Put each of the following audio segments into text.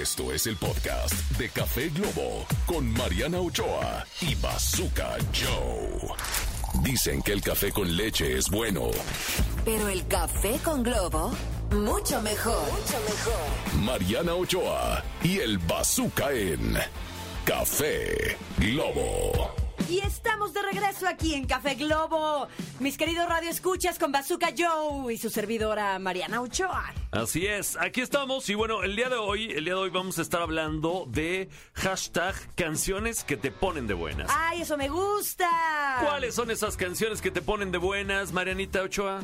Esto es el podcast de Café Globo con Mariana Ochoa y Bazooka Joe. Dicen que el café con leche es bueno. Pero el café con globo, mucho mejor. Mucho mejor. Mariana Ochoa y el Bazooka en Café Globo. Y estamos de regreso aquí en Café Globo. Mis queridos Radio Escuchas con Bazooka Joe y su servidora Mariana Ochoa. Así es, aquí estamos y bueno, el día de hoy, el día de hoy vamos a estar hablando de hashtag canciones que te ponen de buenas. ¡Ay, eso me gusta! ¿Cuáles son esas canciones que te ponen de buenas, Marianita Ochoa?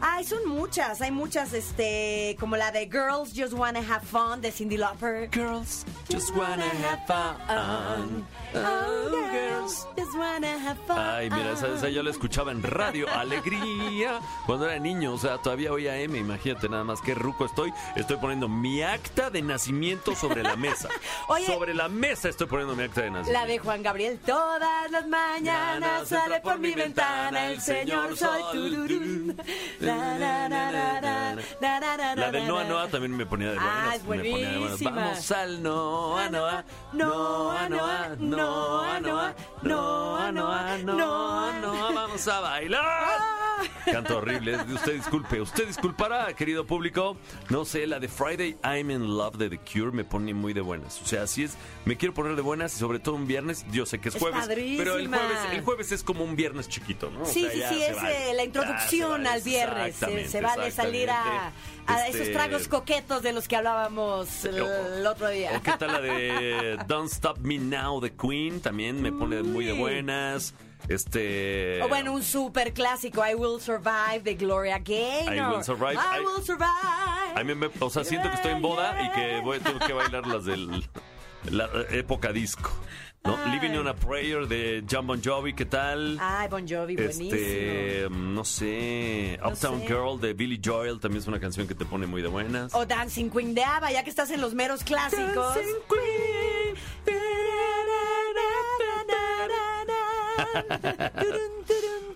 Ay, son muchas, hay muchas, este, como la de Girls Just Wanna Have Fun de Cindy Lauper. Girls just wanna have fun. Oh, girls. Just wanna have fun. Ay, mira, esa, esa yo la escuchaba en radio, Alegría, cuando era niño, o sea, todavía oía M, imagínate nada más qué ruco estoy. Estoy poniendo mi acta de nacimiento sobre la mesa. Oye. sobre la mesa estoy poniendo mi acta de nacimiento. La de Juan Gabriel, todas las mañanas sale por mi ventana el señor soy tururú. La, de Noa. Noa también me ponía de buenas. Ah, es buenísima. Vamos al Noa Noa. Noa, Noa, Noa, Noa, Noa, Noa, Noa Noa. Vamos a bailar. Canto horrible. Usted disculpe. Usted disculpará, querido público. No sé, la de Friday I'm in Love de The Cure me pone muy de buenas. O sea, así es. Me quiero poner de buenas y sobre todo un viernes. Yo sé que es Es jueves. Pero el jueves, el jueves es como un viernes chiquito, ¿no? O Sí, sea, sí, sí, es vale. eh, la introducción al viernes. Se, Exactamente, se vale salir a, a exactamente. esos Este, tragos coquetos de los que hablábamos el, el otro día. ¿O qué tal la de Don't Stop Me Now de Queen? También me pone muy de buenas. Este. O bueno, un super clásico, I Will Survive de Gloria Gaynor. I Will Survive. I, I- Will Survive. A mí me, o sea, siento que estoy en boda y que voy, tengo que bailar las de la época disco. ¿no? Ay. Living on a Prayer de John Bon Jovi, ¿qué tal? Ay, Bon Jovi, buenísimo. Este, no sé, No Uptown sé. Girl de Billy Joel también es una canción que te pone muy de buenas. O Dancing Queen de ABBA, ya que estás en los meros clásicos.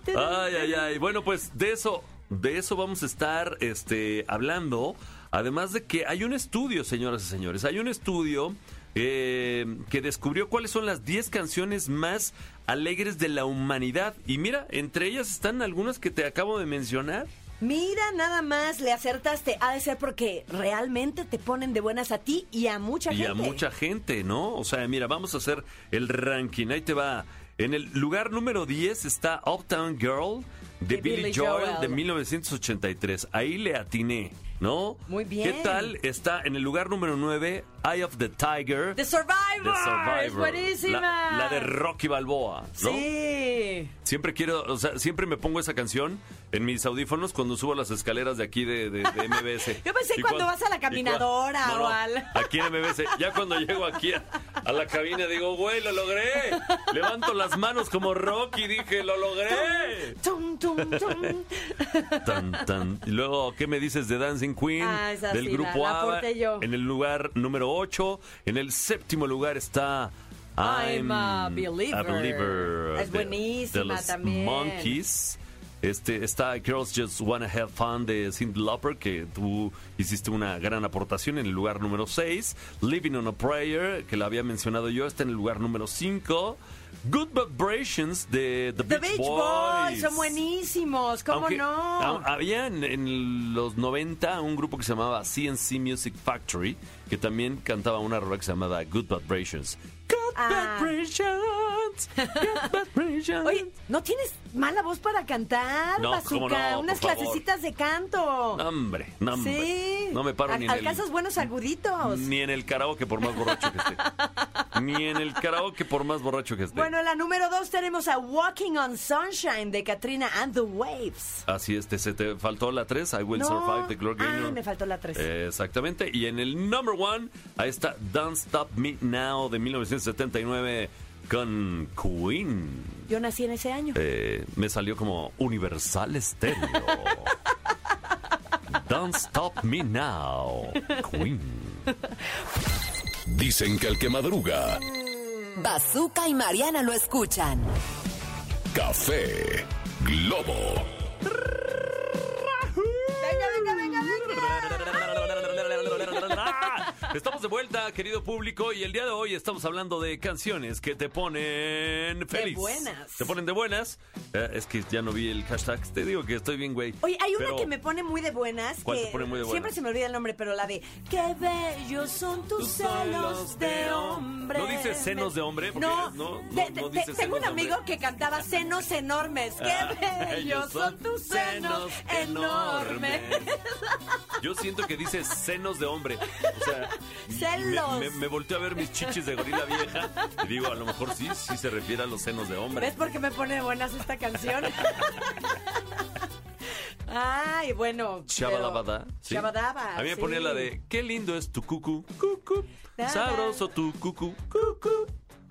Ay, ay, ay. Bueno, pues de eso, de eso vamos a estar este, hablando. Además de que hay un estudio, señoras y señores, hay un estudio eh, que descubrió cuáles son las 10 canciones más alegres de la humanidad. Y mira, entre ellas están algunas que te acabo de mencionar. Mira, nada más le acertaste. Ha de ser porque realmente te ponen de buenas a ti y a mucha y gente. a mucha gente, ¿no? O sea, mira, vamos a hacer el ranking. Ahí te va. En el lugar número 10 está Uptown Girl de, De Billy, Billy Joel, Joel. de 1983. Ahí le atiné, ¿no? Muy bien. ¿Qué tal? Está en el lugar número 9 Eye of the Tiger. The Survivor. The Survivor. Es buenísima. La, la de Rocky Balboa, ¿no? Sí. Siempre quiero, o sea, siempre me pongo esa canción en mis audífonos cuando subo las escaleras de aquí de, de- de MBS. Yo pensé cuando cuan- vas a la caminadora no, no, o al- Aquí en MBS. Ya cuando llego aquí a, a la cabina digo, güey, lo logré. Levanto las manos como Rocky, dije, lo logré. Tum, tum, tum. Tan, tan. Y luego, ¿qué me dices de Dancing Queen? Ah, esa del sí, grupo la- la ABBA. yo. En el lugar número 8. En el séptimo lugar está... I'm a believer. believer Es de- buenísima de los también. Monkeys. Este, está Girls Just Wanna Have Fun de Cyndi Lauper, que tú hiciste una gran aportación en el lugar número 6. Living on a Prayer, que la había mencionado yo, está en el lugar número 5. Good Vibrations de The, The Beach, Beach Boys. son buenísimos, ¿cómo Aunque, no? ha- Había en, en los 90 un grupo que se llamaba CNC Music Factory, que también cantaba una rola que se llamaba Good Vibrations. Good Ah. Vibrations. Oye, ¿no tienes mala voz para cantar, No, Bazooka? cómo no, Unas por favor. clasecitas de canto. No, hombre, no, hombre. Sí. No me paro ni en el... Alcanzas buenos aguditos. Ni en el karaoke por más borracho que esté. Ni en el karaoke por más borracho que esté. Bueno, en la número dos tenemos a Walking on Sunshine de Katrina and the Waves. Así es, te, se te faltó la 3, I Will. Survive de Gloria Ah, Gaynor. me faltó la tres. Eh, exactamente. Y en el number one, ahí está Don't Stop Me Now de 1979 con Queen. Yo nací en ese año. Eh, me salió como Universal Stereo. Don't Stop Me Now, Queen. Dicen que el que madruga, Bazooka y Mariana lo escuchan. café Globo. Estamos de vuelta, querido público, y el día de hoy estamos hablando de canciones que te ponen feliz. buenas. Te ponen de buenas. Eh, es que ya no vi el hashtag. Te digo que estoy bien, güey. Oye, hay una que me pone muy de buenas. ¿Cuál que te pone muy de Siempre buenas? se me olvida el nombre, pero la de Qué bellos son tus, Tus celos de de hombre. ¿No dice senos de hombre? Porque No, no- no- te- no te- dice tengo un de amigo que cantaba senos enormes. Qué Ah, bellos son tus senos enormes. Yo siento que dice senos de hombre. O sea, Celos. Me, me, a ver mis chichis de gorila vieja y digo, a lo mejor sí, sí se refiere a los senos de hombre. ¿Ves por qué me pone de buenas esta canción? Ay, bueno. Shabadabada. pero- ¿sí? Shabadaba, A mí me sí. ponía la de Qué lindo es tu cucu, cucu. Sabroso tu cucu, cucu.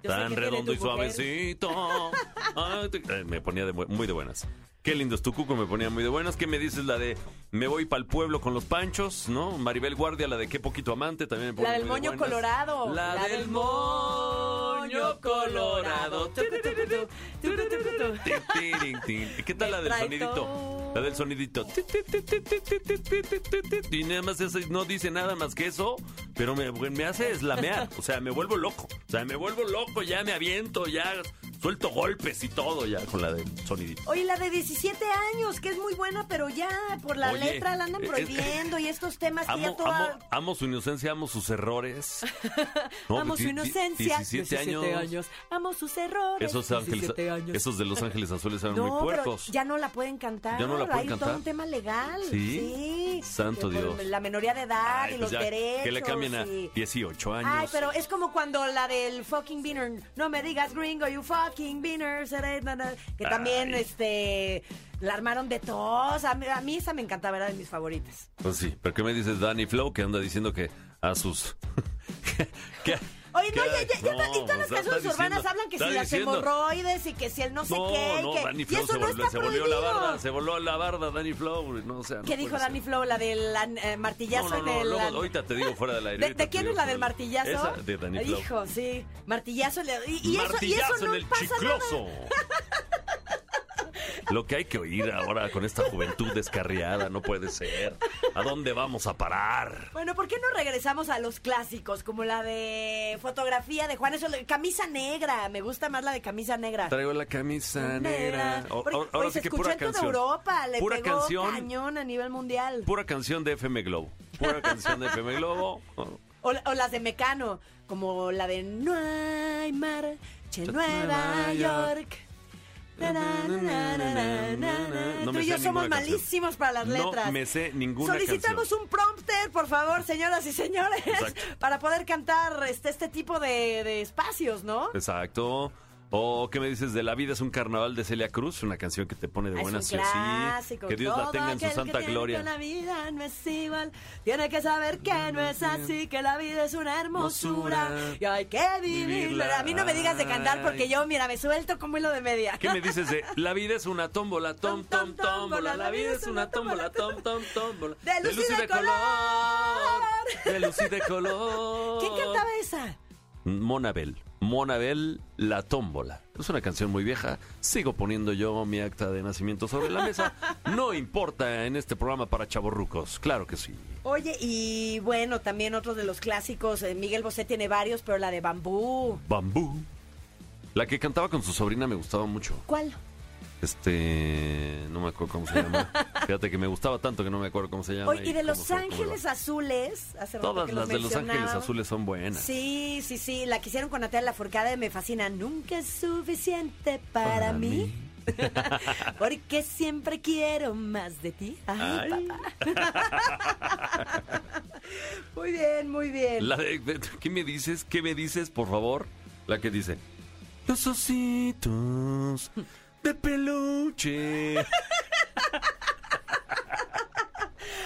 Yo Tan redondo y mujer. suavecito. Ay, te- eh, me ponía de muy de buenas. Qué lindo es tu cuco, me ponía muy de buenas. ¿Qué me dices la de Me voy para el pueblo con los panchos? ¿No? Maribel Guardia, la de Qué poquito amante, también me ponía La del muy de moño buenas. colorado. La, del moño colorado. ¿Qué tal la del sonidito? La del sonidito. Y nada más no dice nada más que eso, pero me, me hace eslamear. O sea, me vuelvo loco. O sea, me vuelvo loco, ya me aviento, ya suelto golpes y todo ya con la de sonidito. Oye, la de 17 años, que es muy buena, pero ya por la letra la andan prohibiendo y estos temas amo, amo, su inocencia, amo sus errores. No, amo su inocencia. 17, años. años. Amo sus errores. Esos ángeles, 17 años. esos de los ángeles azules eran no, muy pero puercos. ya no la pueden cantar. ¿Ya no la pueden Hay cantar? todo un tema legal. ¿Sí? Sí. Santo Dios. La menoría de edad Ay, y pues los ya, derechos. Que le cambien a y- 18 años. Ay, pero es como cuando la del fucking beaner, no me digas gringo, you fucking beaner, que también, Ay. este, la armaron de tos. A mí, a mí esa me encantaba, era de mis favoritas. Pues sí, pero ¿qué me dices Danny Flow que anda diciendo que a sus... que- Oye, no, que- ya, ya, ya, no, y todas las pues, canciones urbanas hablan que si las diciendo- hemorroides y que si el no sé No, qué. no, que, Danny Flow eso se, no volvió, está se volvió la barda, se voló la barda Danny Flow, no o sea, no ¿Qué dijo Danny. Flow? La del eh, martillazo en el... luego, ahorita te digo fuera del aire. ¿De, quién digo es la del martillazo? Esa, de Danny Flow. Hijo, sí. Martillazo. Y, y eso, y Martillazo eso no en el pasa chicloso. nada. Lo que hay que oír ahora con esta juventud descarriada, no puede ser. ¿A dónde vamos a parar? Bueno, ¿por qué no regresamos a los clásicos? Como la de fotografía de Juan, eso, camisa negra. Me gusta más la de camisa negra. Traigo la camisa negra. O- Porque, ahora oye, sí se que pura en toda canción. Europa, le Pura pegó canción. cañón a nivel mundial. Pura canción de FM Globo. Pura canción de FM Globo. O, o las de Mecano, como la de No hay Nueva Nueva York. No Tú y yo somos canción. malísimos para las letras. No me sé ninguna Solicitamos un prompter, por favor, señoras y señores, Exacto. para poder cantar este, este tipo de, de espacios, ¿no? Exacto. O qué me dices de La vida es un carnaval de Celia Cruz, una canción que te pone de buenas es sí un o sí. clásico. Que Dios la tenga en su que santa tiene gloria. que la vida no es igual. Tiene que saber que no es así, que la vida es una hermosura. Y hay que vivirla. A mí no me digas de cantar porque yo, mira, me suelto como hilo de media. ¿Qué me dices de La vida es una tómbola, tom, tom, tómbola? La vida es una tómbola, tom, tom, tómbola. De luz y de color. De luz y de color. ¿Quién cantaba esa? Monabel. Monabel, La Tómbola. Es una canción muy vieja. Sigo poniendo yo mi acta de nacimiento sobre la mesa. No importa en este programa para chavorrucos. Claro que sí. Oye, y bueno, también otro de los clásicos. eh, Miguel Bosé tiene varios, pero la de Bambú. Bambú. La que cantaba con su sobrina me gustaba mucho. ¿Cuál? Este. No me acuerdo cómo se llama. Fíjate que me gustaba tanto que no me acuerdo cómo se llama. Oye, y de Los cómo Ángeles. Azules. Hace rato Todas que las de Los Ángeles. Azules son buenas. Sí, sí, sí. La que hicieron con Natalia Lafourcade me fascina. Nunca es suficiente para, Para mí. mí. Porque siempre quiero más de ti. Ay, Ay. papá. Muy bien, muy bien. La de, de- ¿Qué me dices? ¿Qué me dices, por favor? La que dice. Los ositos de peluche.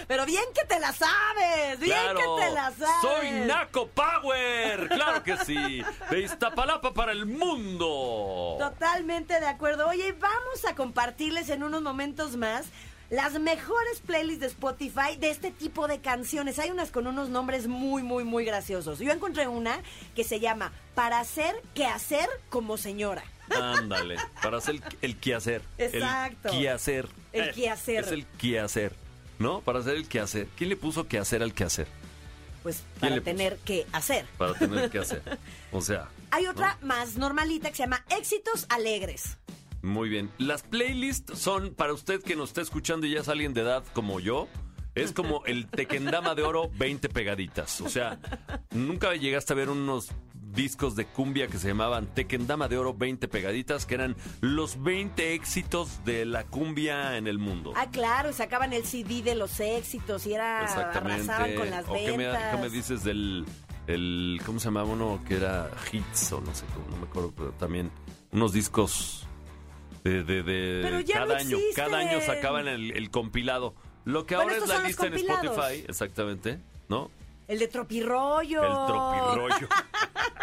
Pero bien que te la sabes. Bien claro. que te la sabes. Soy Naco Power. Claro que sí. De Iztapalapa para el mundo. Totalmente de acuerdo. Oye, vamos a compartirles en unos momentos más las mejores playlists de Spotify de este tipo de canciones. Hay unas con unos nombres muy, muy, muy graciosos. Yo encontré una que se llama Para hacer que hacer como señora. Ándale. Para hacer el, el quehacer. Exacto. El quehacer. El Eh, quehacer. Es el quehacer. ¿No? Para hacer el quehacer. ¿Quién le puso quehacer al quehacer? pues ¿Quién para le puso? tener que hacer. Para tener que hacer. O sea, Hay otra más normalita que se llama Éxitos Alegres. muy bien. Las playlists son para usted que nos está escuchando y ya es alguien de edad como yo. Es como el Tequendama de Oro 20 pegaditas. O sea, nunca llegaste a ver unos discos de cumbia que se llamaban Tequendama de Oro 20 pegaditas, que eran los 20 éxitos de la cumbia en el mundo. Ah, claro, y sacaban el CD de los éxitos y era Exactamente. con las o qué me, ventas. qué me dices del el cómo se llamaba uno que era hits o no sé cómo, no me acuerdo, pero también unos discos de, de, de Pero ya cada no año, cada año sacaban el, el compilado. Lo que Bueno, ahora es la lista en. Spotify, exactamente, ¿no? El de Tropirollo. El tropirollo.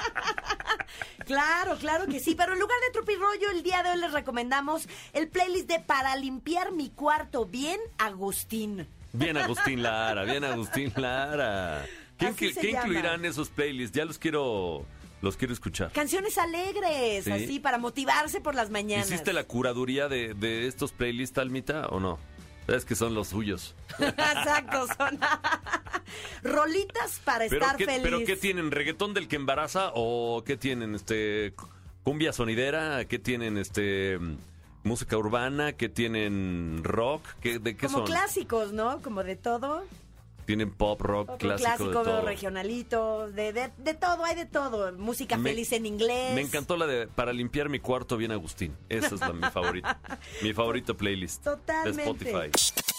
Claro, claro que sí. Pero en lugar de Tropirollo, el día de hoy les recomendamos el playlist de Para limpiar mi cuarto bien, Agustín. Bien Agustín Lara, bien Agustín Lara. ¿Qué, inclu- qué incluirán esos playlists? Ya los quiero los quiero escuchar. Canciones alegres, Sí. así, para motivarse por las mañanas. ¿Hiciste la curaduría de, de estos playlists, Almita, o no? Sabes que son los suyos. Exacto, son rolitas para ¿Pero estar qué, feliz. ¿Pero qué tienen? ¿Reggaetón del que embaraza? ¿O qué tienen? este ¿Cumbia sonidera? ¿Qué tienen? este ¿Música urbana? ¿Qué tienen? ¿Rock? ¿Qué, ¿De qué Como son? clásicos, ¿no? Como de todo. Tienen pop, rock, Otro clásico, clásico, de todo. regionalito, de, de, de todo, hay de todo. Música Me- feliz en inglés. Me encantó la de Para limpiar mi cuarto bien Agustín. Esa es la, mi favorita. mi favorito playlist. Totalmente. De Spotify.